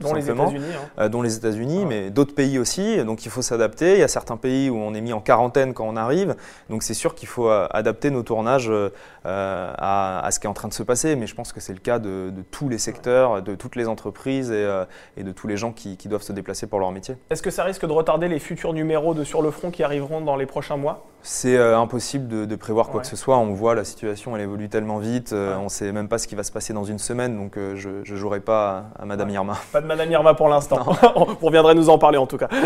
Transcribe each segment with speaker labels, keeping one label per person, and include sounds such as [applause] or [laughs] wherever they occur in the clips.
Speaker 1: Dont les. États-Unis. hein.
Speaker 2: euh, dont les États-Unis,
Speaker 1: Ouais.
Speaker 2: mais d'autres pays aussi. Donc il faut s'adapter. Il y a certains pays où on est mis en quarantaine quand on arrive. Donc c'est sûr qu'il faut euh, adapter nos tournages euh, euh, à, à ce qui est en train de se passer. Mais je pense que c'est le cas de, de tous les secteurs, de toutes les entreprises et, euh, et de tous les gens qui, qui doivent se déplacer pour leur métier.
Speaker 1: Est-ce que ça risque de retarder les futurs numéros de Sur le Front qui arriveront dans les prochains mois?
Speaker 2: C'est euh, impossible de, de prévoir quoi
Speaker 1: Ouais.
Speaker 2: que ce soit. On voit la situation, elle évolue tellement vite. euh,
Speaker 1: Ouais.
Speaker 2: On ne sait même pas ce qui va se passer dans une semaine. Donc euh, je ne jouerai pas à, à Madame
Speaker 1: Ouais.
Speaker 2: Irma.
Speaker 1: Pas de Madame Irma pour l'instant. [laughs] Vous reviendrez nous en parler en tout cas. [laughs]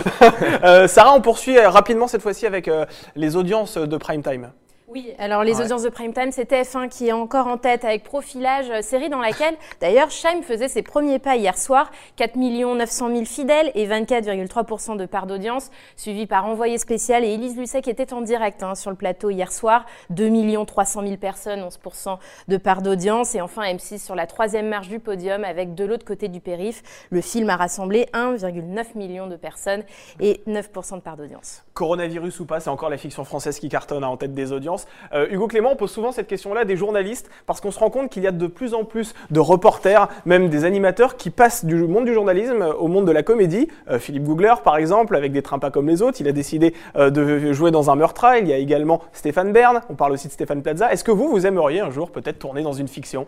Speaker 1: Euh, Sarah, on poursuit euh, rapidement cette fois-ci avec euh, les audiences de prime time.
Speaker 3: Oui, alors les
Speaker 1: Ouais.
Speaker 3: audiences de prime time, c'est TF1 qui est encore en tête avec Profilage, euh, série dans laquelle d'ailleurs Scheim faisait ses premiers pas hier soir, 4 900 000 fidèles et 24,3% de part d'audience, suivi par Envoyé spécial et Élise Lucet qui était en direct hein, sur le plateau hier soir, 2 300 000 personnes, 11% de part d'audience et enfin M6 sur la troisième marche du podium avec de l'autre côté du périph. Le film a rassemblé 1,9 million de personnes et 9% de part d'audience.
Speaker 1: Coronavirus ou pas, c'est encore la fiction française qui cartonne hein, en tête des audiences. Euh, Hugo Clément, on pose souvent cette question-là des journalistes parce qu'on se rend compte qu'il y a de plus en plus de reporters, même des animateurs qui passent du monde du journalisme au monde de la comédie. Euh, Philippe Googler, par exemple, avec des trains pas comme les autres, il a décidé euh, de jouer dans un meurtre. Il y a également Stéphane Bern, on parle aussi de Stéphane Plaza. Est-ce que vous, vous aimeriez un jour peut-être tourner dans une fiction?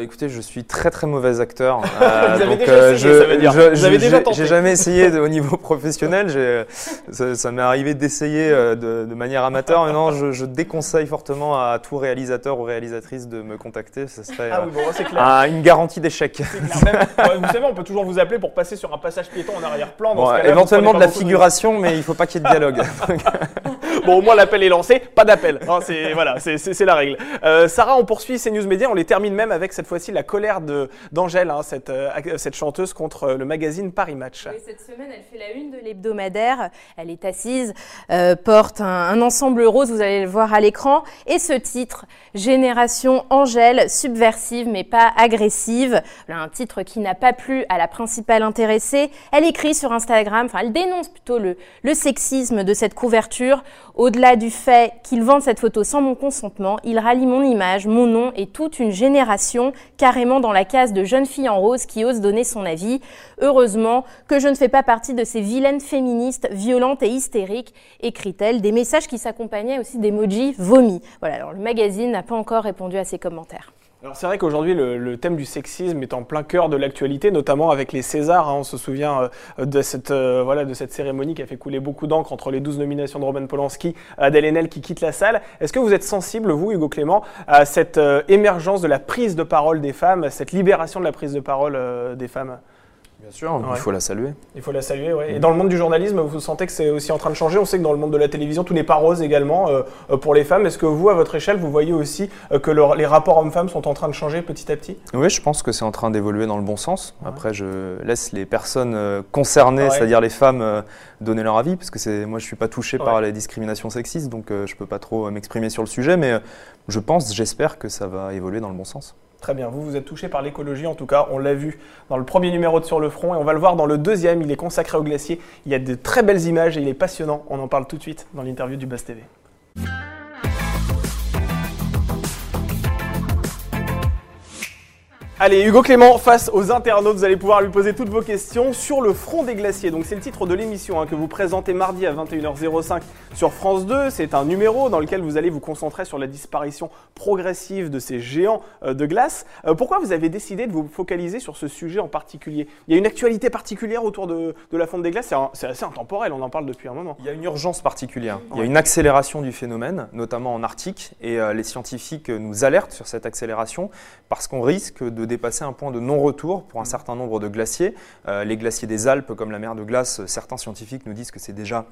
Speaker 2: Écoutez, je suis très très mauvais acteur. [laughs]
Speaker 1: Vous avez
Speaker 2: donc,
Speaker 1: déjà essayé,
Speaker 2: je,
Speaker 1: ça veut dire.
Speaker 2: je-
Speaker 1: Vous avez
Speaker 2: je-
Speaker 1: déjà
Speaker 2: j'ai-
Speaker 1: tenté.
Speaker 2: J'ai jamais essayé de- [laughs] au niveau professionnel. Ça, ça m'est arrivé d'essayer de, de manière amateur. Mais non, je, je déconseille fortement à tout réalisateur ou réalisatrice de me contacter. Ce serait
Speaker 1: Ah
Speaker 2: euh,
Speaker 1: oui, bon, c'est clair.
Speaker 2: un- une garantie d'échec.
Speaker 1: Vous savez, on peut toujours vous appeler pour passer sur un passage piéton en arrière-plan.
Speaker 2: Bon, éventuellement de la figuration, mais il faut pas qu'il y ait de dialogue. [laughs] [laughs]
Speaker 1: Bon, au moins l'appel est lancé, pas d'appel. Hein, c'est voilà, c'est- la règle. Euh, Sarah, on poursuit ces news médias. On les termine même avec cette fois-ci la colère de- d'Angèle, hein, cette, euh, cette chanteuse contre le magazine Paris Match.
Speaker 3: Oui, cette semaine, elle fait la une de l'hebdomadaire. Elle est assise, euh, porte un, un ensemble rose, vous allez le voir à l'écran. Et ce titre, Génération Angèle, subversive mais pas agressive. Un titre qui n'a pas plu à la principale intéressée. Elle écrit sur Instagram, enfin, elle dénonce plutôt le, sexisme de cette couverture. Au-delà du fait qu'il vende cette photo sans mon consentement, il rallie mon image, mon nom et toute une génération carrément dans la case de jeunes filles en rose qui osent donner son avis. Heureusement que je ne fais pas partie de ces vilaines féministes violentes et hystériques, écrit-elle, des messages qui s'accompagnaient aussi Voilà, le magazine n'a pas encore répondu à ces commentaires.
Speaker 1: Alors c'est vrai qu'aujourd'hui le, thème du sexisme est en plein cœur de l'actualité, notamment avec les Césars. hein. on se souvient euh, de cette euh, voilà de cette cérémonie qui a fait couler beaucoup d'encre entre les 12 nominations de Roman Polanski, Adèle Haenel qui quitte la salle. Est-ce que vous êtes sensible, vous, Hugo Clément, à cette euh, émergence de la prise de parole des femmes, à cette libération de la prise de parole des femmes?
Speaker 2: Bien sûr,
Speaker 1: Ouais.
Speaker 2: il faut la saluer.
Speaker 1: Il faut la saluer, ouais. Et dans le monde du journalisme, vous sentez que c'est aussi en train de changer? On sait que dans le monde de la télévision, tout n'est pas rose également euh, euh, pour les femmes. Est-ce que vous, à votre échelle, vous voyez aussi euh, que le- les rapports hommes-femmes sont en train de changer petit à petit?
Speaker 2: Oui, je pense que c'est en train d'évoluer dans le bon sens. Après, je laisse les personnes concernées,
Speaker 1: Ouais.
Speaker 2: c'est-à-dire les femmes, euh, donner leur avis, parce que moi, je suis pas touché par les discriminations sexistes, donc je peux pas trop m'exprimer sur le sujet, mais je pense, j'espère que ça va évoluer dans le bon sens.
Speaker 1: Très bien, vous, vous êtes touché par l'écologie, en tout cas, on l'a vu dans le premier numéro de Sur le Front, et on va le voir dans le deuxième, il est consacré au glacier. Il y a de très belles images et il est passionnant. On en parle tout de suite dans l'interview du Buzz TV. Allez, Hugo Clément, face aux internautes, vous allez pouvoir lui poser toutes vos questions sur le front des glaciers. Donc c'est le titre de l'émission hein, que vous présentez mardi à 21h05 sur France 2. C'est un numéro dans lequel vous allez vous concentrer sur la disparition progressive de ces géants euh, de glace. Euh, pourquoi vous avez décidé de vous focaliser sur ce sujet en particulier? Il y a une actualité particulière autour de, de la fonte des glaces, c'est assez intemporel, on en parle depuis un moment.
Speaker 2: Il y a une urgence particulière. Il y a une accélération du phénomène, notamment en Arctique, et euh, les scientifiques nous alertent sur cette accélération parce qu'on risque de dépasser un point de non-retour pour un certain nombre de glaciers. Euh, les glaciers des Alpes, comme la mer de glace, certains scientifiques nous disent que c'est déjà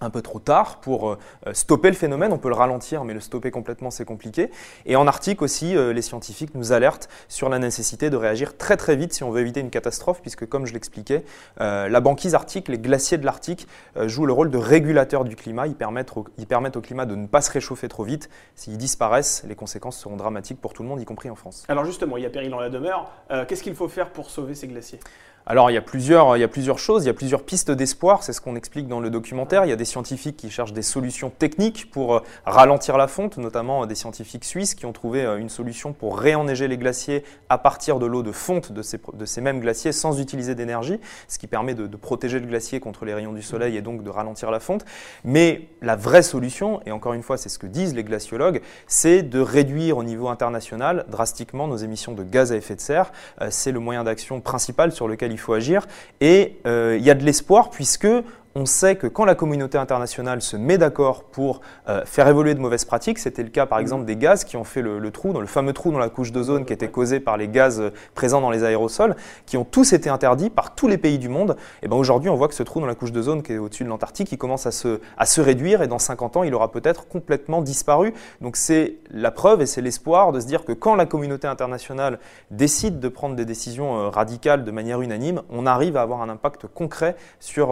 Speaker 2: un peu trop tard pour euh, stopper le phénomène. On peut le ralentir, mais le stopper complètement, c'est compliqué. Et en Arctique aussi, euh, les scientifiques nous alertent sur la nécessité de réagir très très vite si on veut éviter une catastrophe, puisque comme je l'expliquais, euh, la banquise arctique, les glaciers de l'Arctique jouent le rôle de régulateur du climat. Ils permettent, au, climat de ne pas se réchauffer trop vite. S'ils disparaissent, les conséquences seront dramatiques pour tout le monde, y compris en France.
Speaker 1: Alors justement, il y a péril dans la demeure. Qu'est-ce qu'il faut faire pour sauver ces glaciers?
Speaker 2: Alors il y, a plusieurs, il y a plusieurs choses, il y a plusieurs pistes d'espoir, c'est ce qu'on explique dans le documentaire. Il y a des scientifiques qui cherchent des solutions techniques pour ralentir la fonte, notamment des scientifiques suisses qui ont trouvé une solution pour réenneiger les glaciers à partir de l'eau de fonte de ces, de ces, mêmes glaciers sans utiliser d'énergie, ce qui permet de, de, protéger le glacier contre les rayons du soleil et donc de ralentir la fonte. Mais la vraie solution, et encore une fois c'est ce que disent les glaciologues, c'est de réduire au niveau international drastiquement nos émissions de gaz à effet de serre. c'est le moyen d'action principal sur lequel il faut agir. Et euh, il y a de l'espoir puisque on sait que quand la communauté internationale se met d'accord pour euh, faire évoluer de mauvaises pratiques, c'était le cas par exemple des gaz qui ont fait le, trou, dans le fameux trou dans la couche d'ozone qui était causé par les gaz euh, présents dans les aérosols, qui ont tous été interdits par tous les pays du monde. Et ben aujourd'hui, on voit que ce trou dans la couche d'ozone qui est au-dessus de l'Antarctique, il commence à se, réduire et dans 50 ans, il aura peut-être complètement disparu. Donc c'est la preuve et c'est l'espoir de se dire que quand la communauté internationale décide de prendre des décisions euh, radicales de manière unanime, on arrive à avoir un impact concret sur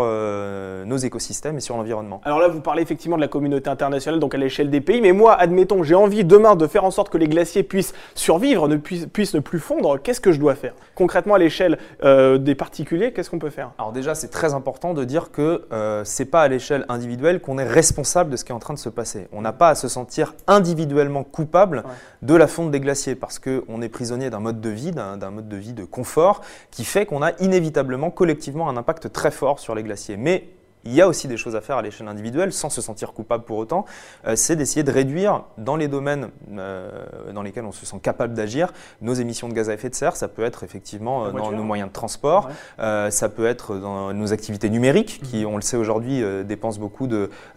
Speaker 2: nos écosystèmes et sur l'environnement.
Speaker 1: Alors là, vous parlez effectivement de la communauté internationale, donc à l'échelle des pays, mais moi, admettons, j'ai envie demain de faire en sorte que les glaciers puissent survivre, ne puissent, ne plus fondre, qu'est-ce que je dois faire? Concrètement, à l'échelle euh, des particuliers, qu'est-ce qu'on peut faire?
Speaker 2: Alors déjà, c'est très important de dire que euh, c'est pas à l'échelle individuelle qu'on est responsable de ce qui est en train de se passer. On n'a pas à se sentir individuellement coupable de la fonte des glaciers, parce qu'on est prisonnier d'un mode de vie, d'un mode de vie de confort, qui fait qu'on a inévitablement, collectivement, un impact très fort sur les glaciers. Mais il y a aussi des choses à faire à l'échelle individuelle sans se sentir coupable pour autant. Euh, c'est d'essayer de réduire dans les domaines euh, dans lesquels on se sent capable d'agir nos émissions de gaz à effet de serre. Ça peut être effectivement euh, dans nos moyens de transport, ça peut être dans nos activités numériques qui, mhm. on le sait aujourd'hui, dépensent beaucoup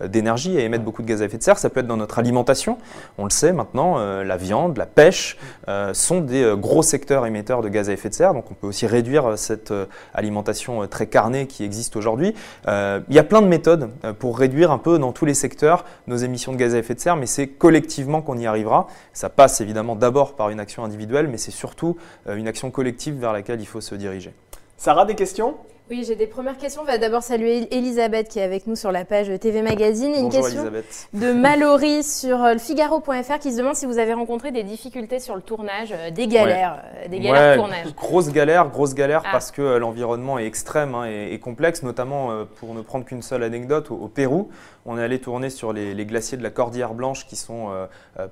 Speaker 2: d'énergie et émettent beaucoup de gaz à effet de serre. Ça peut être dans notre alimentation. On le sait maintenant, la viande, la pêche sont des gros secteurs émetteurs de gaz à effet de serre. Donc on peut aussi réduire cette alimentation très carnée qui existe aujourd'hui. Il y a plein de méthodes euh, pour réduire un peu dans tous les secteurs nos émissions de gaz à effet de serre, mais c'est collectivement qu'on y arrivera. Ça passe évidemment d'abord par une action individuelle, mais c'est surtout euh, une action collective vers laquelle il faut se diriger.
Speaker 1: Sarah, des questions?
Speaker 3: Oui, j'ai des premières questions. On va d'abord saluer Elisabeth qui est avec nous sur la page TV Magazine.
Speaker 2: Bonjour,
Speaker 3: une question
Speaker 2: Elisabeth.
Speaker 3: de Mallory sur euh, le Figaro.fr qui se demande si vous avez rencontré des difficultés sur le tournage, euh, des galères, euh, des galères de tournage.
Speaker 2: Grosse galère, grosse galère ah. parce que l'environnement est extrême hein, et, complexe, notamment pour ne prendre qu'une seule anecdote, au, Pérou, on est allé tourner sur les, glaciers de la Cordillère Blanche qui sont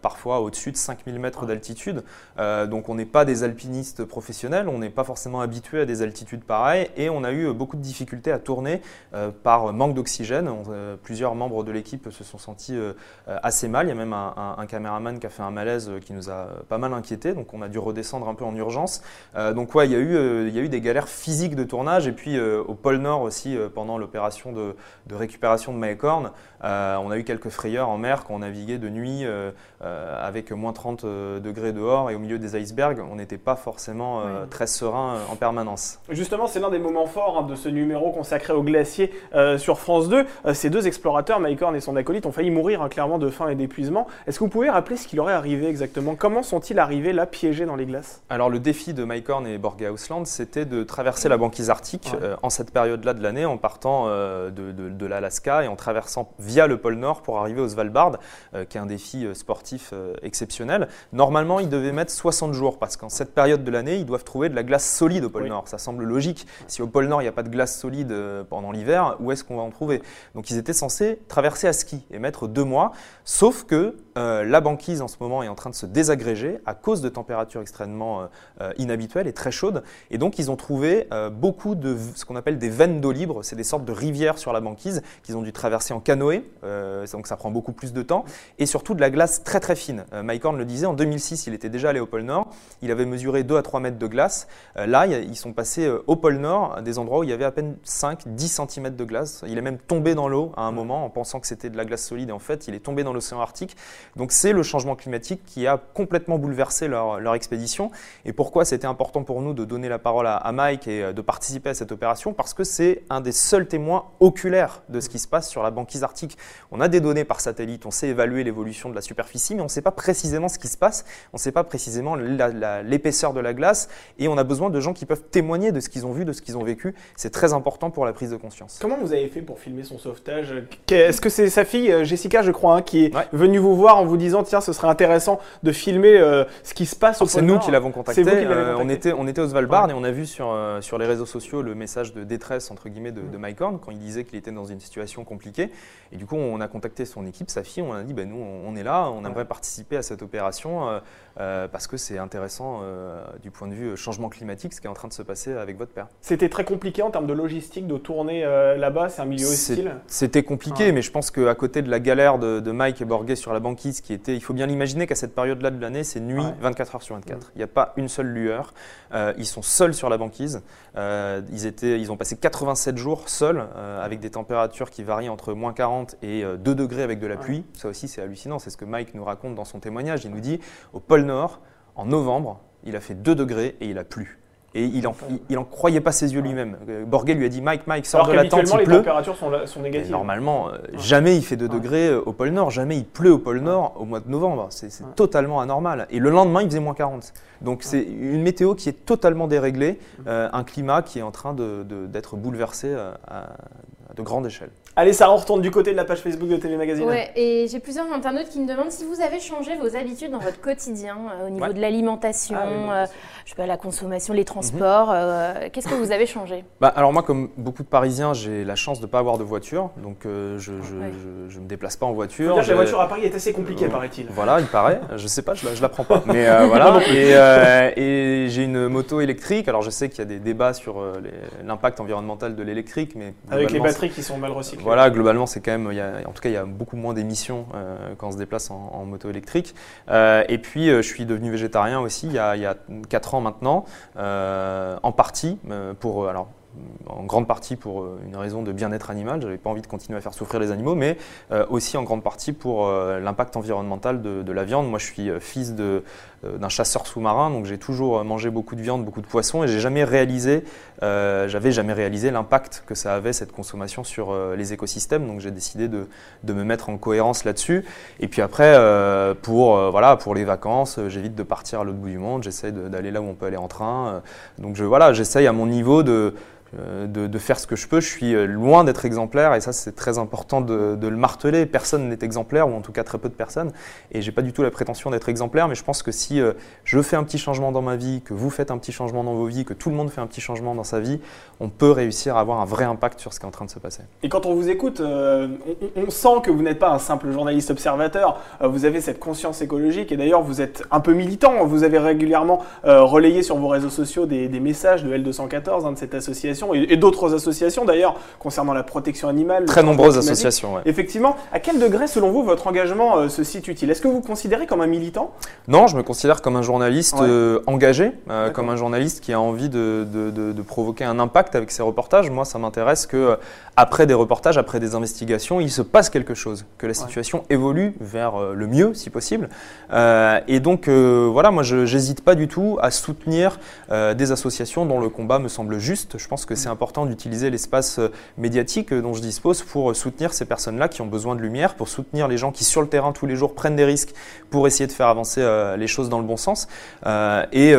Speaker 2: parfois au-dessus de 5000 mètres d'altitude. donc on n'est pas des alpinistes professionnels, on n'est pas forcément habitué à des altitudes pareilles et on a eu beaucoup de difficultés à tourner euh, par manque d'oxygène. Euh, plusieurs membres de l'équipe se sont sentis euh, assez mal. Il y a même un, caméraman qui a fait un malaise qui nous a pas mal inquiété. Donc on a dû redescendre un peu en urgence. donc ouais, il y, a eu, il y a eu des galères physiques de tournage. Et puis au pôle Nord aussi, pendant l'opération de, de, récupération de Maekorn, on a eu quelques frayeurs en mer quand on naviguait de nuit avec moins 30 degrés dehors et au milieu des icebergs. On n'était pas forcément très serein en permanence.
Speaker 1: Justement, c'est l'un des moments forts hein, de ce numéro consacré au glacier euh, sur France 2. Euh, ces deux explorateurs, Mike Horn et son acolyte, ont failli mourir hein, clairement de faim et d'épuisement. Est-ce que vous pouvez rappeler ce qui leur est arrivé exactement? Comment sont-ils arrivés là, piégés dans les glaces?
Speaker 2: Alors le défi de Mike Horn et Borge Ausland, c'était de traverser la banquise arctique euh, en cette période-là de l'année, en partant de, de, l'Alaska et en traversant via le pôle Nord pour arriver au Svalbard, qui est un défi sportif exceptionnel. Normalement, ils devaient mettre 60 jours parce qu'en cette période de l'année, ils doivent trouver de la glace solide au pôle Nord. Ça semble logique. Si au pôle Nord, il n'y a pas de glace solide euh, pendant l'hiver, où est-ce qu'on va en trouver? Donc ils étaient censés traverser à ski et mettre deux mois, sauf que euh, la banquise en ce moment est en train de se désagréger à cause de températures extrêmement euh, inhabituelles et très chaudes. Et donc ils ont trouvé beaucoup de ce qu'on appelle des veines d'eau libre, c'est des sortes de rivières sur la banquise qu'ils ont dû traverser en canoë, donc ça prend beaucoup plus de temps, et surtout de la glace très très fine. Mike Horn le disait, en 2006 il était déjà allé au pôle Nord, il avait mesuré 2 à 3 mètres de glace. là ils sont passés au pôle Nord, des endroits où il y avait à peine 5-10 cm de glace. Il est même tombé dans l'eau à un moment en pensant que c'était de la glace solide et en fait il est tombé dans l'océan Arctique. Donc c'est le changement climatique qui a complètement bouleversé leur, leur expédition. Et pourquoi c'était important pour nous de donner la parole à, Mike et euh, de participer à cette opération? Parce que c'est un des seuls témoins oculaires de ce qui se passe sur la banquise arctique. On a des données par satellite, on sait évaluer l'évolution de la superficie, mais on ne sait pas précisément ce qui se passe, on ne sait pas précisément l'épaisseur de la glace et on a besoin de gens qui peuvent témoigner de ce qu'ils ont vu, de ce qu'ils ont vécu c'est très important pour la prise de conscience.
Speaker 1: Comment vous avez fait pour filmer son sauvetage? Est-ce que c'est sa fille, euh, Jessica, je crois, hein, qui est venue vous voir en vous disant tiens, ce serait intéressant de filmer euh, ce qui se passe au
Speaker 2: C'est nous qui l'avons contacté. on, était, on était au Svalbard et on a vu sur, sur les réseaux sociaux le message de détresse entre guillemets de, de Mike Horn quand il disait qu'il était dans une situation compliquée. Et du coup, on a contacté son équipe, sa fille, on a dit ben, nous, on est là, on aimerait participer à cette opération. Euh, parce que c'est intéressant euh, du point de vue euh, changement climatique, ce qui est en train de se passer avec votre père.
Speaker 1: C'était très compliqué en termes de logistique de tourner là-bas, c'est un milieu hostile
Speaker 2: C'était compliqué, mais je pense qu'à côté de la galère de, Mike et Borgé sur la banquise, qui était, il faut bien l'imaginer qu'à cette période-là de l'année, c'est nuit 24 heures sur 24. Il n'y a pas une seule lueur. ils sont seuls sur la banquise. ils, étaient, ils ont passé 87 jours seuls, avec des températures qui varient entre moins 40 et 2 degrés avec de la pluie. Ça aussi, c'est hallucinant. C'est ce que Mike nous raconte dans son témoignage. Il nous dit, au pôle Nord, en novembre, il a fait 2 degrés et il a plu. Et il en croyait pas ses yeux lui-même. Euh, Borgé lui a dit Mike, Mike, sors de la tente, il
Speaker 1: les
Speaker 2: pleut.
Speaker 1: températures sont, sont négatives.
Speaker 2: normalement, euh, jamais il fait 2 degrés euh, au pôle Nord, jamais il pleut au pôle Nord au mois de novembre. C'est totalement anormal. Et le lendemain, il faisait moins 40. Donc c'est une météo qui est totalement déréglée, un climat qui est en train d'être bouleversé à de grande échelle.
Speaker 1: Allez, ça on retourne du côté de la page Facebook de TV Magazine.
Speaker 3: Ouais, et j'ai plusieurs internautes qui me demandent si vous avez changé vos habitudes dans votre quotidien, euh, au niveau de l'alimentation, ah euh, je sais pas, la consommation, les transports. Mhm. Euh, qu'est-ce que vous avez changé?
Speaker 2: Bah, Alors moi, comme beaucoup de Parisiens, j'ai la chance de ne pas avoir de voiture, donc je, je, me déplace pas en voiture.
Speaker 1: la voiture à Paris est assez compliquée, paraît-il.
Speaker 2: Voilà, il paraît. je sais pas, je la, la prends pas. [laughs] Mais voilà. et, et j'ai une moto électrique. Alors je sais qu'il y a des débats sur l'impact environnemental de l'électrique, mais
Speaker 1: avec les batteries qui sont mal recyclées.
Speaker 2: Voilà, globalement, c'est quand même, il y a, en tout cas, il y a beaucoup moins d'émissions euh, quand on se déplace en, moto électrique. Euh, et puis, euh, je suis devenu végétarien aussi il y a, il y a 4 ans maintenant, en partie pour, alors, en grande partie pour une raison de bien-être animal. Je n'avais pas envie de continuer à faire souffrir les animaux, mais aussi en grande partie pour l'impact environnemental de, de, la viande. Moi, je suis fils de, euh, d'un chasseur sous-marin, donc j'ai toujours mangé beaucoup de viande, beaucoup de poissons, et j'ai jamais réalisé, euh, j'avais jamais réalisé l'impact que ça avait cette consommation sur euh, les écosystèmes. Donc j'ai décidé de, de, me mettre en cohérence là-dessus. Et puis après, pour voilà, pour les vacances, j'évite de partir à l'autre bout du monde. J'essaie d'aller là où on peut aller en train. donc je voilà, j'essaye à mon niveau de euh, de, faire ce que je peux. Je suis euh, loin d'être exemplaire et ça c'est très important de, le marteler. Personne n'est exemplaire ou en tout cas très peu de personnes. Et j'ai pas du tout la prétention d'être exemplaire, mais je pense que si euh, je fais un petit changement dans ma vie, que vous faites un petit changement dans vos vies, que tout le monde fait un petit changement dans sa vie, on peut réussir à avoir un vrai impact sur ce qui est en train de se passer.
Speaker 1: Et quand on vous écoute, on, sent que vous n'êtes pas un simple journaliste observateur. vous avez cette conscience écologique et d'ailleurs vous êtes un peu militant. Vous avez régulièrement relayé sur vos réseaux sociaux des, messages de L214, hein, de cette association et, d'autres associations d'ailleurs concernant la protection animale.
Speaker 2: Très nombreuses associations.
Speaker 1: Effectivement. À quel degré, selon vous, votre engagement euh, se situe-t-il? Est-ce que vous vous considérez comme un militant?
Speaker 2: Non, je me considère comme un journaliste euh, engagé, euh, comme un journaliste qui a envie de, de, provoquer un impact avec ses reportages. Moi, ça m'intéresse que après des reportages, après des investigations, il se passe quelque chose, que la situation évolue vers le mieux, si possible. et donc, voilà, moi, je n'hésite pas du tout à soutenir des associations dont le combat me semble juste. Je pense que c'est important d'utiliser l'espace euh, médiatique euh, dont je dispose pour euh, soutenir ces personnes-là qui ont besoin de lumière, pour soutenir les gens qui sur le terrain tous les jours prennent des risques pour essayer de faire avancer les choses dans le bon sens. et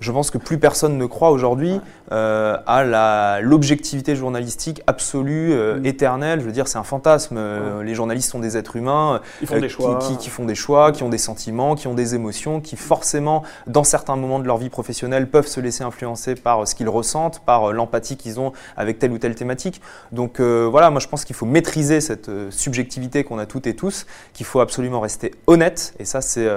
Speaker 2: je pense que plus personne ne croit aujourd'hui euh, à l'objectivité journalistique absolue, euh, mm. éternelle. Je veux dire, c'est un fantasme. Euh, les journalistes sont des êtres humains
Speaker 1: Ils font des choix.
Speaker 2: Qui, qui, font des choix, qui ont des sentiments, qui ont des émotions, qui forcément, dans certains moments de leur vie professionnelle, peuvent se laisser influencer par ce qu'ils ressentent, par l'empathie qu'ils ont avec telle ou telle thématique. Donc voilà, moi je pense qu'il faut maîtriser cette subjectivité qu'on a toutes et tous, qu'il faut absolument rester honnête. Et ça, c'est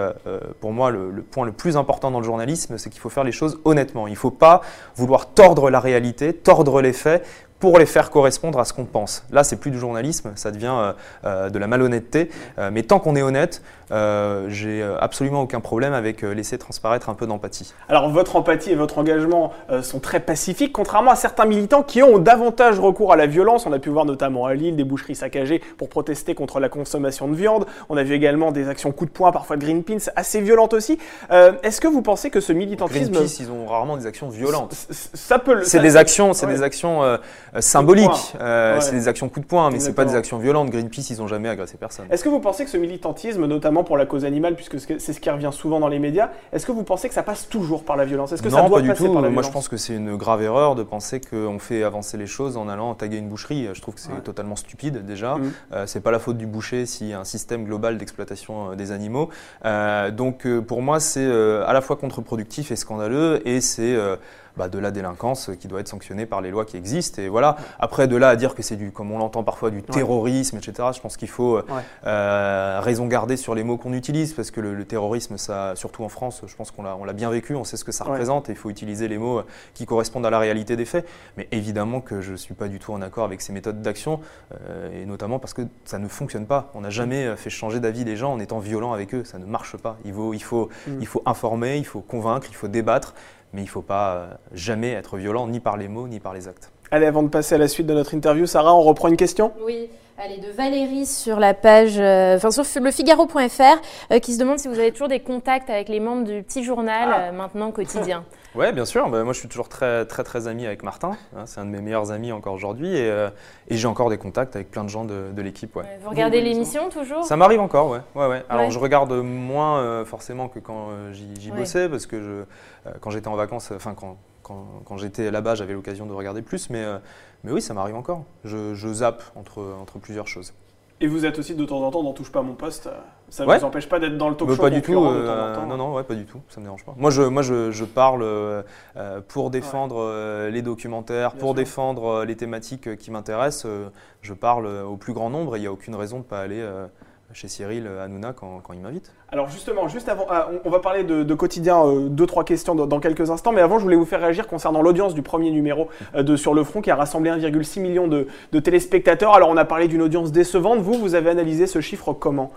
Speaker 2: pour moi le, le point le plus important dans le journalisme, c'est qu'il faut faire les choses honnêtement. Il ne faut pas vouloir tordre la réalité, tordre les faits pour les faire correspondre à ce qu'on pense. Là, c'est plus du journalisme, ça devient euh, euh, de la malhonnêteté. Euh, mais tant qu'on est honnête, j'ai absolument aucun problème avec laisser transparaître un peu d'empathie.
Speaker 1: Alors, votre empathie et votre engagement sont très pacifiques, contrairement à certains militants qui ont davantage recours à la violence. On a pu voir notamment à Lille des boucheries saccagées pour protester contre la consommation de viande. On a vu également des actions coup de poing, parfois de Greenpeace, assez violentes aussi. Est-ce que vous pensez que ce militantisme...
Speaker 2: Greenpeace, ils ont rarement des actions violentes.
Speaker 1: Ça peut...
Speaker 2: C'est des actions, c'est des actions euh, symbolique. Euh, c'est des actions coup de poing, mais c'est pas des actions violentes. Greenpeace, ils n'ont jamais agressé personne.
Speaker 1: Est-ce que vous pensez que ce militantisme, notamment notamment pour la cause animale, puisque c'est ce qui revient souvent dans les médias. Est-ce que vous pensez que ça passe toujours par la violence? Est-ce que
Speaker 2: non,
Speaker 1: ça doit
Speaker 2: pas du tout.
Speaker 1: par la
Speaker 2: Moi,
Speaker 1: violence?
Speaker 2: je pense que c'est une grave erreur de penser qu'on fait avancer les choses en allant taguer une boucherie. Je trouve que c'est totalement stupide déjà.
Speaker 1: Mhm.
Speaker 2: Euh, c'est pas la faute du boucher s'il y a un système global d'exploitation euh, des animaux. Euh, donc, euh, pour moi, c'est à la fois contre-productif et scandaleux, et c'est bah, de la délinquance qui doit être sanctionnée par les lois qui existent. Et voilà. Après, de là à dire que c'est du, comme on l'entend parfois, du terrorisme, etc. Je pense qu'il faut euh, euh, raison garder sur les mots qu'on utilise, parce que le, le terrorisme, ça, surtout en France, je pense qu'on l'a, on l'a bien vécu, on sait ce que ça représente, et il faut utiliser les mots qui correspondent à la réalité des faits. Mais évidemment que je ne suis pas du tout en accord avec ces méthodes d'action, euh, et notamment parce que ça ne fonctionne pas. On n'a jamais euh, fait changer d'avis les gens en étant violent avec eux, ça ne marche pas. Il faut, il faut,
Speaker 1: Mm.
Speaker 2: il faut informer, il faut convaincre, il faut débattre, mais il ne faut pas euh, jamais être violent, ni par les mots, ni par les actes.
Speaker 1: Allez, avant de passer à la suite de notre interview, Sarah, on reprend une question?
Speaker 3: Oui, allez, de Valérie sur la page, euh, enfin sur le Figaro.fr, euh, qui se demande si vous avez toujours des contacts avec les membres du petit journal,
Speaker 1: Ah.
Speaker 3: euh, maintenant quotidien. [laughs]
Speaker 2: Ouais, bien sûr. Bah, moi, je suis toujours très, très, très ami avec Martin. hein, c'est un de mes meilleurs amis encore aujourd'hui, et, et j'ai encore des contacts avec plein de gens de, de l'équipe. Ouais.
Speaker 3: Vous regardez
Speaker 1: Oui, oui,
Speaker 3: l'émission toujours
Speaker 2: Ça m'arrive encore, ouais. ouais, ouais. Alors
Speaker 3: Ouais.
Speaker 2: je regarde moins forcément que quand j'y, bossais, parce que je, quand j'étais en vacances, enfin quand, quand, quand j'étais là-bas, j'avais l'occasion de regarder plus, mais, euh, mais oui, ça m'arrive encore. Je, je zappe entre, entre plusieurs choses.
Speaker 1: Et vous êtes aussi de temps en temps dans Touche pas à mon poste. Ça ne
Speaker 2: Ouais.
Speaker 1: vous empêche pas d'être dans le talk
Speaker 2: Mais
Speaker 1: show
Speaker 2: pas du tout.
Speaker 1: concurrent de temps
Speaker 2: euh,
Speaker 1: en temps
Speaker 2: non, non, ouais, pas du tout. Ça me dérange pas. Moi, je, moi, je, je parle euh, pour défendre euh, les documentaires,
Speaker 1: Bien
Speaker 2: pour
Speaker 1: sûr.
Speaker 2: défendre les thématiques qui m'intéressent. je parle au plus grand nombre et il n'y a aucune raison de ne pas aller chez Cyril euh, Hanouna quand, il m'invite.
Speaker 1: Alors justement, juste avant, ah, on, va parler de, quotidien, euh, deux trois questions dans, quelques instants, mais avant, je voulais vous faire réagir concernant l'audience du premier numéro euh, de Sur le Front qui a rassemblé 1,6 million de téléspectateurs. Alors on a parlé d'une audience décevante. Vous, vous avez analysé ce chiffre comment?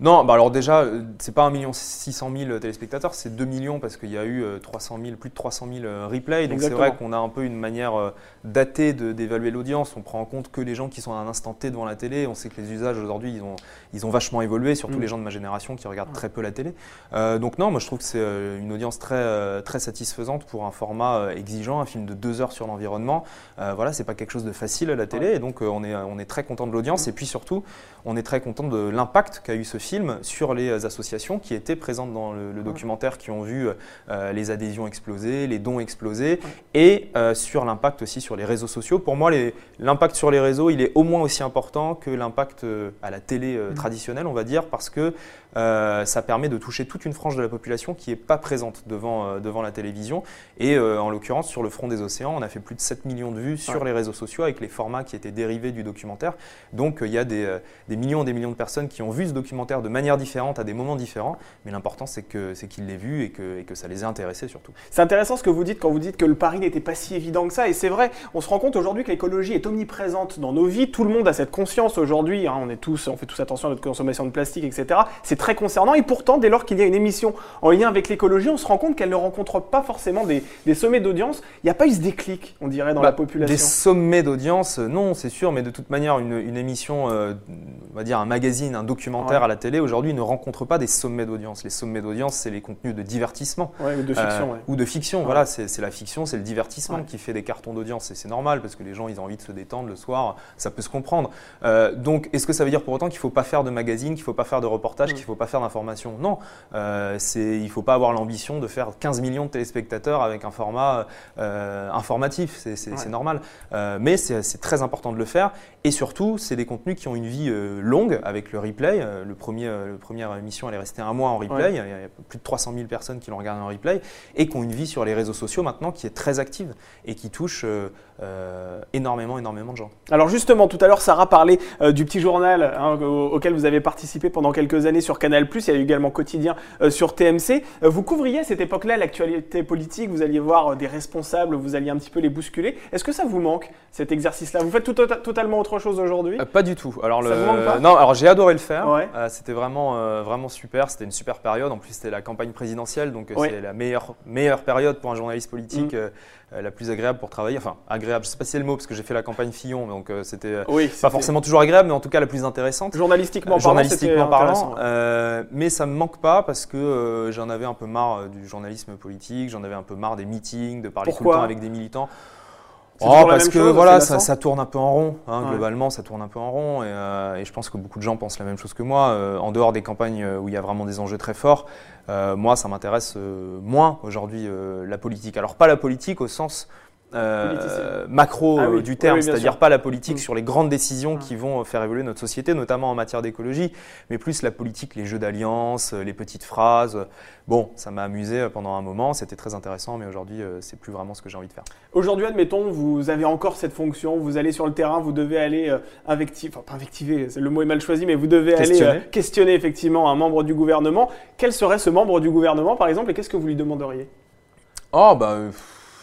Speaker 2: Non, bah alors déjà, euh, c'est pas 1 600 000 téléspectateurs, c'est 2 millions parce qu'il y a eu euh, 300 000, plus de 300 000 euh, replays. Donc c'est vrai qu'on a un peu une manière euh, datée d'évaluer l'audience. On prend en compte que les gens qui sont à un instant T devant la télé. On sait que les usages aujourd'hui, ils ont, ils ont vachement évolué, surtout
Speaker 1: Mm.
Speaker 2: les gens de ma génération qui regardent très peu la télé. Euh, donc non, moi je trouve que c'est euh, une audience très, euh, très satisfaisante pour un format euh, exigeant, un film de deux heures sur l'environnement. Euh, voilà, c'est pas quelque chose de facile à la télé, et donc euh, on, est, on est très content de l'audience. Et puis surtout, on est très content de l'impact qu'a eu ce film sur les euh, associations qui étaient présentes dans le, le documentaire, qui ont vu euh, les adhésions exploser, les dons exploser, et euh, sur l'impact aussi sur les réseaux sociaux. Pour moi, l'impact sur les réseaux, il est au moins aussi important que l'impact euh, à la télé euh, traditionnelle, on va dire, parce que euh, ça permet de toucher toute une frange de la population qui n'est pas présente devant, euh, devant la télévision. Et euh, en l'occurrence, sur le front des océans, on a fait plus de 7 millions de vues sur
Speaker 1: Ouais.
Speaker 2: les réseaux sociaux avec les formats qui étaient dérivés du documentaire. Donc il y a des, des millions et des millions de personnes qui ont vu ce documentaire de manière différente, à des moments différents. Mais l'important, c'est que c'est qu'ils l'aient vu et que, et que ça les ait intéressés surtout.
Speaker 1: C'est intéressant ce que vous dites quand vous dites que le pari n'était pas si évident que ça. Et c'est vrai, on se rend compte aujourd'hui que l'écologie est omniprésente dans nos vies. Tout le monde a cette conscience aujourd'hui. hein. on, est tous, on fait tous attention à notre consommation de plastique, etc. C'est très concernant. Et pourtant, dès lors qu'il y a une émission en lien avec l'écologie, on se rend compte qu'elle ne rencontre pas forcément des, des sommets d'audience. Il n'y a pas eu ce déclic, on dirait, dans
Speaker 2: Bah,
Speaker 1: la population.
Speaker 2: Des sommets d'audience, euh, non, c'est sûr, mais de toute manière, une, une émission, euh, on va dire un magazine, un documentaire
Speaker 1: Ouais.
Speaker 2: à la télé, aujourd'hui, ne rencontre pas des sommets d'audience. Les sommets d'audience, c'est les contenus de divertissement.
Speaker 1: Ouais, ou de fiction,
Speaker 2: Euh,
Speaker 1: ouais.
Speaker 2: Ou de fiction, voilà, c'est c'est la fiction, c'est le divertissement qui fait des cartons d'audience et c'est normal parce que les gens ils ont envie de se détendre le soir, ça peut se comprendre. Euh, donc est-ce que ça veut dire pour autant qu'il ne faut pas faire de magazine, qu'il ne faut pas faire de reportage,
Speaker 1: Mm.
Speaker 2: qu'il faut pas faire d'information Non, euh, c'est- il ne faut pas avoir l'ambition de faire 15 millions de téléspectateurs avec un format euh, informatif, c'est
Speaker 1: Ouais.
Speaker 2: normal. Euh, mais c'est très important de le faire et surtout c'est des contenus qui ont une vie euh, longue avec le replay. Le premier, le première émission elle est restée un mois en replay,
Speaker 1: Ouais.
Speaker 2: il y a il y a plus de 300 000 personnes qui l'ont regardé en replay et qui ont une vie sur les réseaux sociaux maintenant qui est très active et qui touche euh, énormément, énormément de gens.
Speaker 1: Alors justement, tout à l'heure, Sarah parlait euh, du petit journal hein, au- auquel vous avez participé pendant quelques années sur Canal+. Il y a eu également Quotidien euh, sur TMC. Vous couvriez à cette époque-là l'actualité politique. Vous alliez voir des responsables, vous alliez un petit peu les bousculer. Est-ce que ça vous manque cet exercice-là? Vous faites tout, tota- totalement autre chose aujourd'hui?
Speaker 2: Euh, pas du tout. Alors,
Speaker 1: Ça
Speaker 2: le...
Speaker 1: vous manque pas?
Speaker 2: Non, alors j'ai adoré le faire.
Speaker 1: Ouais.
Speaker 2: Euh, c'était vraiment, euh, vraiment super. C'était une super période. En plus, c'était la campagne présidentielle, donc
Speaker 1: Ouais.
Speaker 2: c'est la meilleure, meilleure période pour un journaliste politique,
Speaker 1: Mm.
Speaker 2: la plus agréable pour travailler. Enfin, agréable. Je sais pas si c'est le mot parce que j'ai fait la campagne Fillon, donc euh, c'était euh,
Speaker 1: Oui,
Speaker 2: pas forcément toujours agréable, mais en tout cas la plus intéressante.
Speaker 1: Journalistiquement parlant,
Speaker 2: journalistiquement
Speaker 1: c'était intéressant,
Speaker 2: parlant,
Speaker 1: ouais.
Speaker 2: euh, mais ça me manque pas parce que euh, j'en avais un peu marre du journalisme politique, j'en avais un peu marre des meetings, de parler tout le temps avec des militants. Oh, parce que voilà, ça, tourne un peu en rond. Hein, globalement, ça tourne un peu en rond. Et, je pense que beaucoup de gens pensent la même chose que moi. en dehors des campagnes où il y a vraiment des enjeux très forts, moi, ça m'intéresse moins aujourd'hui la politique. Alors pas la politique au sens euh, macro ah euh, du terme, c'est-à-dire pas la politique mm. sur les grandes décisions mm. qui vont faire évoluer notre société, notamment en matière d'écologie, mais plus la politique, les jeux d'alliance, les petites phrases. Bon, ça m'a amusé pendant un moment, c'était très intéressant, mais aujourd'hui, euh, c'est plus vraiment ce que j'ai envie de faire.
Speaker 1: Aujourd'hui, admettons, vous avez encore cette fonction, vous allez sur le terrain, vous devez aller invectiver, enfin pas invectiver, le mot est mal choisi, mais vous devez aller questionner effectivement un membre du gouvernement. Quel serait ce membre du gouvernement, par exemple, et qu'est-ce que vous lui demanderiez?
Speaker 2: Oh, bah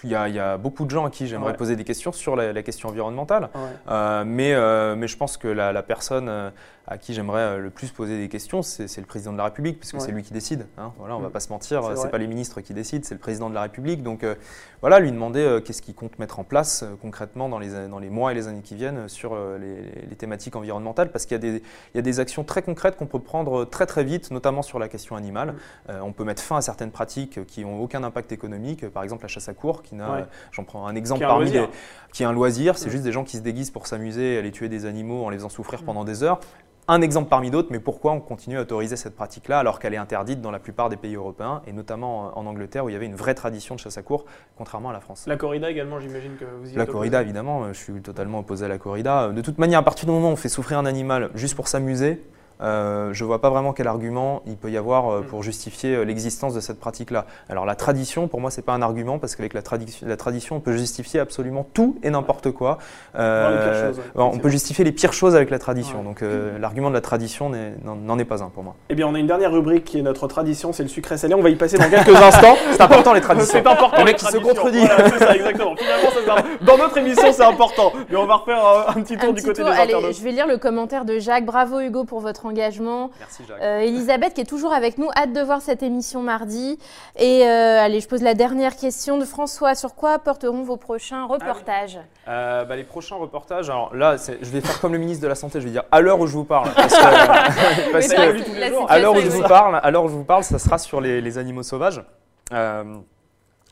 Speaker 2: il y, a, beaucoup de gens à qui j'aimerais poser des questions sur la, question environnementale. Euh, mais, euh, mais je pense que la, personne euh, à qui j'aimerais le plus poser des questions, c'est le président de la République, puisque c'est lui qui décide. Hein. Voilà, on ne va mm. pas se mentir, c'est pas les ministres qui décident, c'est le président de la République. Donc voilà, lui demander qu'est-ce qu'il compte mettre en place concrètement dans les, dans les mois et les années qui viennent sur les, thématiques environnementales, parce qu'il y, y, a des actions très concrètes qu'on peut prendre très très vite, notamment sur la question animale. Mm. on peut mettre fin à certaines pratiques qui n'ont aucun impact économique, par exemple la chasse à cour, qui J'en prends un exemple parmi les, qui est un loisir. C'est juste des gens qui se déguisent pour s'amuser, aller tuer des animaux en les faisant souffrir pendant des heures. Un exemple parmi d'autres, mais pourquoi on continue à autoriser cette pratique-là alors qu'elle est interdite dans la plupart des pays européens et notamment en Angleterre où il y avait une vraie tradition de chasse à cour, contrairement à la France.
Speaker 1: La corrida également, j'imagine que vous y êtes
Speaker 2: La corrida, évidemment, je suis totalement opposé à la corrida. De toute manière, à partir du moment où on fait souffrir un animal juste pour s'amuser, euh, je ne vois pas vraiment quel argument il peut y avoir euh, pour justifier euh, l'existence de cette pratique-là. Alors la tradition, pour moi, ce n'est pas un argument parce qu'avec la, la, tradition, on peut justifier absolument tout et n'importe quoi. on peut justifier les pires choses avec la tradition. Donc l'argument de la tradition n'en est pas un pour moi.
Speaker 1: Eh bien, on a une dernière rubrique qui est notre tradition, c'est le sucré salé. On va y passer dans quelques [laughs] instants.
Speaker 2: C'est important les traditions.
Speaker 1: C'est important.
Speaker 2: Le mec qui se contredit.
Speaker 1: ça, exactement. Finalement, dans notre émission, c'est important. Mais on va refaire un, petit tour du côté des
Speaker 3: Allez, Je vais lire le commentaire de Jacques. Bravo Hugo pour votre engagement.
Speaker 2: Merci Jacques.
Speaker 3: Euh, Elisabeth qui est toujours avec nous, hâte de voir cette émission mardi. Et euh, allez, je pose la dernière question de François. Sur quoi porteront vos prochains reportages
Speaker 2: ah euh, bah, Les prochains reportages, alors là, je vais faire comme le ministre de la Santé, je vais dire à l'heure où je vous parle. [laughs] à l'heure où je vous parle, à l'heure où je vous parle, ça sera sur les, les animaux sauvages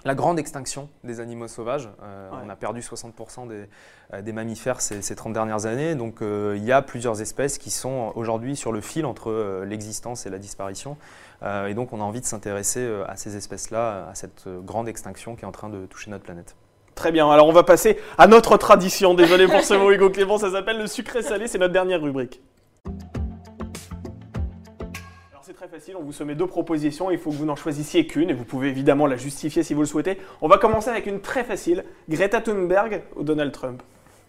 Speaker 2: la grande extinction des animaux sauvages. Euh, on a perdu 60% euh, des, mammifères ces, 30 dernières années. Donc euh, il y a plusieurs espèces qui sont aujourd'hui sur le fil entre l'existence et la disparition. et donc on a envie de s'intéresser à ces espèces-là, à cette grande extinction qui est en train de toucher notre planète.
Speaker 1: Très bien, alors on va passer à notre tradition. Désolé pour ce mot Hugo Clément, ça s'appelle le sucré salé, c'est notre dernière rubrique facile, on vous soumet deux propositions, il faut que vous n'en choisissiez qu'une et vous pouvez évidemment la justifier si vous le souhaitez. On va commencer avec une très facile, Greta Thunberg ou Donald Trump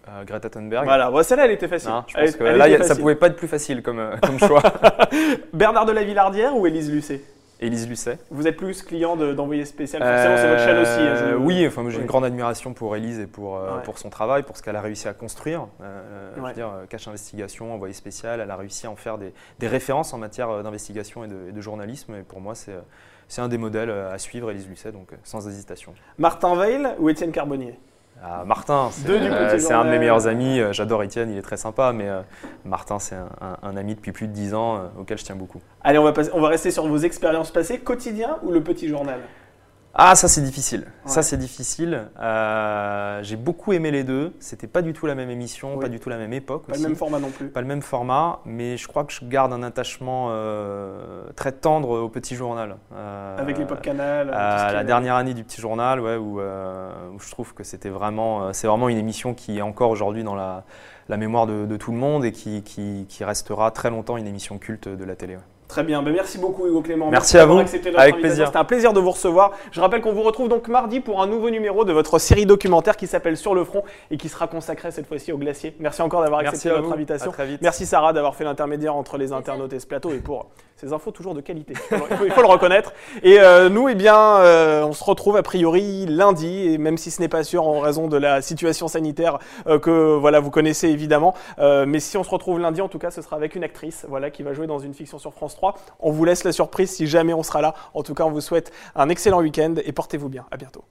Speaker 2: euh, Greta Thunberg.
Speaker 1: Voilà, celle-là, elle était facile.
Speaker 2: je pense que là, ça pouvait pas être plus facile comme, euh, comme choix. [laughs]
Speaker 1: Bernard de la Villardière ou Élise Lucet?
Speaker 2: Élise Lucet.
Speaker 1: Vous êtes plus client d'envoyer spécial, forcément c'est votre chaîne aussi. Hein,
Speaker 2: euh, oui, enfin, j'ai une grande admiration pour Élise et pour, euh, pour son travail, pour ce qu'elle a réussi à construire. Euh, je veux dire, cache investigation, envoyé spécial, elle a réussi à en faire des, des références en matière d'investigation et de, et de, journalisme. Et pour moi, c'est un des modèles à suivre, Élise Lucet, donc sans hésitation.
Speaker 1: Martin Veil ou Étienne Carbonnier?
Speaker 2: Ah, Martin, euh, c'est un de mes meilleurs amis. Euh, j'adore Étienne, il est très sympa, mais euh, Martin, c'est un, ami depuis plus de 10 ans auquel je tiens beaucoup.
Speaker 1: Allez, on va, on va rester sur vos expériences passées. Quotidien ou le petit journal?
Speaker 2: Ah, ça c'est difficile. Ça c'est difficile. Euh, j'ai beaucoup aimé les deux. C'était pas du tout la même émission, pas du tout la même époque.
Speaker 1: Pas le même format non plus.
Speaker 2: Pas le même format, mais je crois que je garde un attachement euh, très tendre au petit journal.
Speaker 1: Euh, Avec l'époque Canal.
Speaker 2: la dernière année du petit journal, ouais, où, je trouve que c'était vraiment, c'est vraiment une émission qui est encore aujourd'hui dans la, mémoire de, tout le monde et qui, qui, restera très longtemps une émission culte de la télé.
Speaker 1: Très bien, ben, merci beaucoup Hugo Clément.
Speaker 2: Merci, à vous, avec plaisir.
Speaker 1: C'était un plaisir de vous recevoir. Je rappelle qu'on vous retrouve donc mardi pour un nouveau numéro de votre série documentaire qui s'appelle Sur le front et qui sera consacré cette fois-ci au glacier. Merci encore d'avoir accepté notre invitation. Merci Sarah d'avoir fait l'intermédiaire entre les internautes et ce plateau et pour ces infos toujours de qualité. Il faut, le reconnaître. Et euh, nous, eh bien, euh, on se retrouve a priori lundi, et même si ce n'est pas sûr en raison de la situation sanitaire euh, que voilà vous connaissez évidemment. mais si on se retrouve lundi, en tout cas, ce sera avec une actrice, voilà, qui va jouer dans une fiction sur France 3. On vous laisse la surprise si jamais on sera là. En tout cas, on vous souhaite un excellent week-end et portez-vous bien. À bientôt.